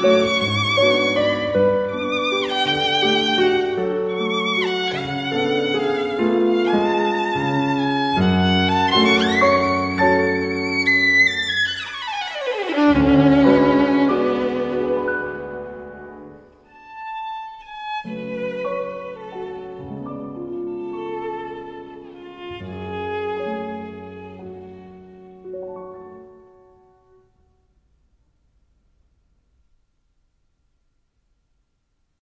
Música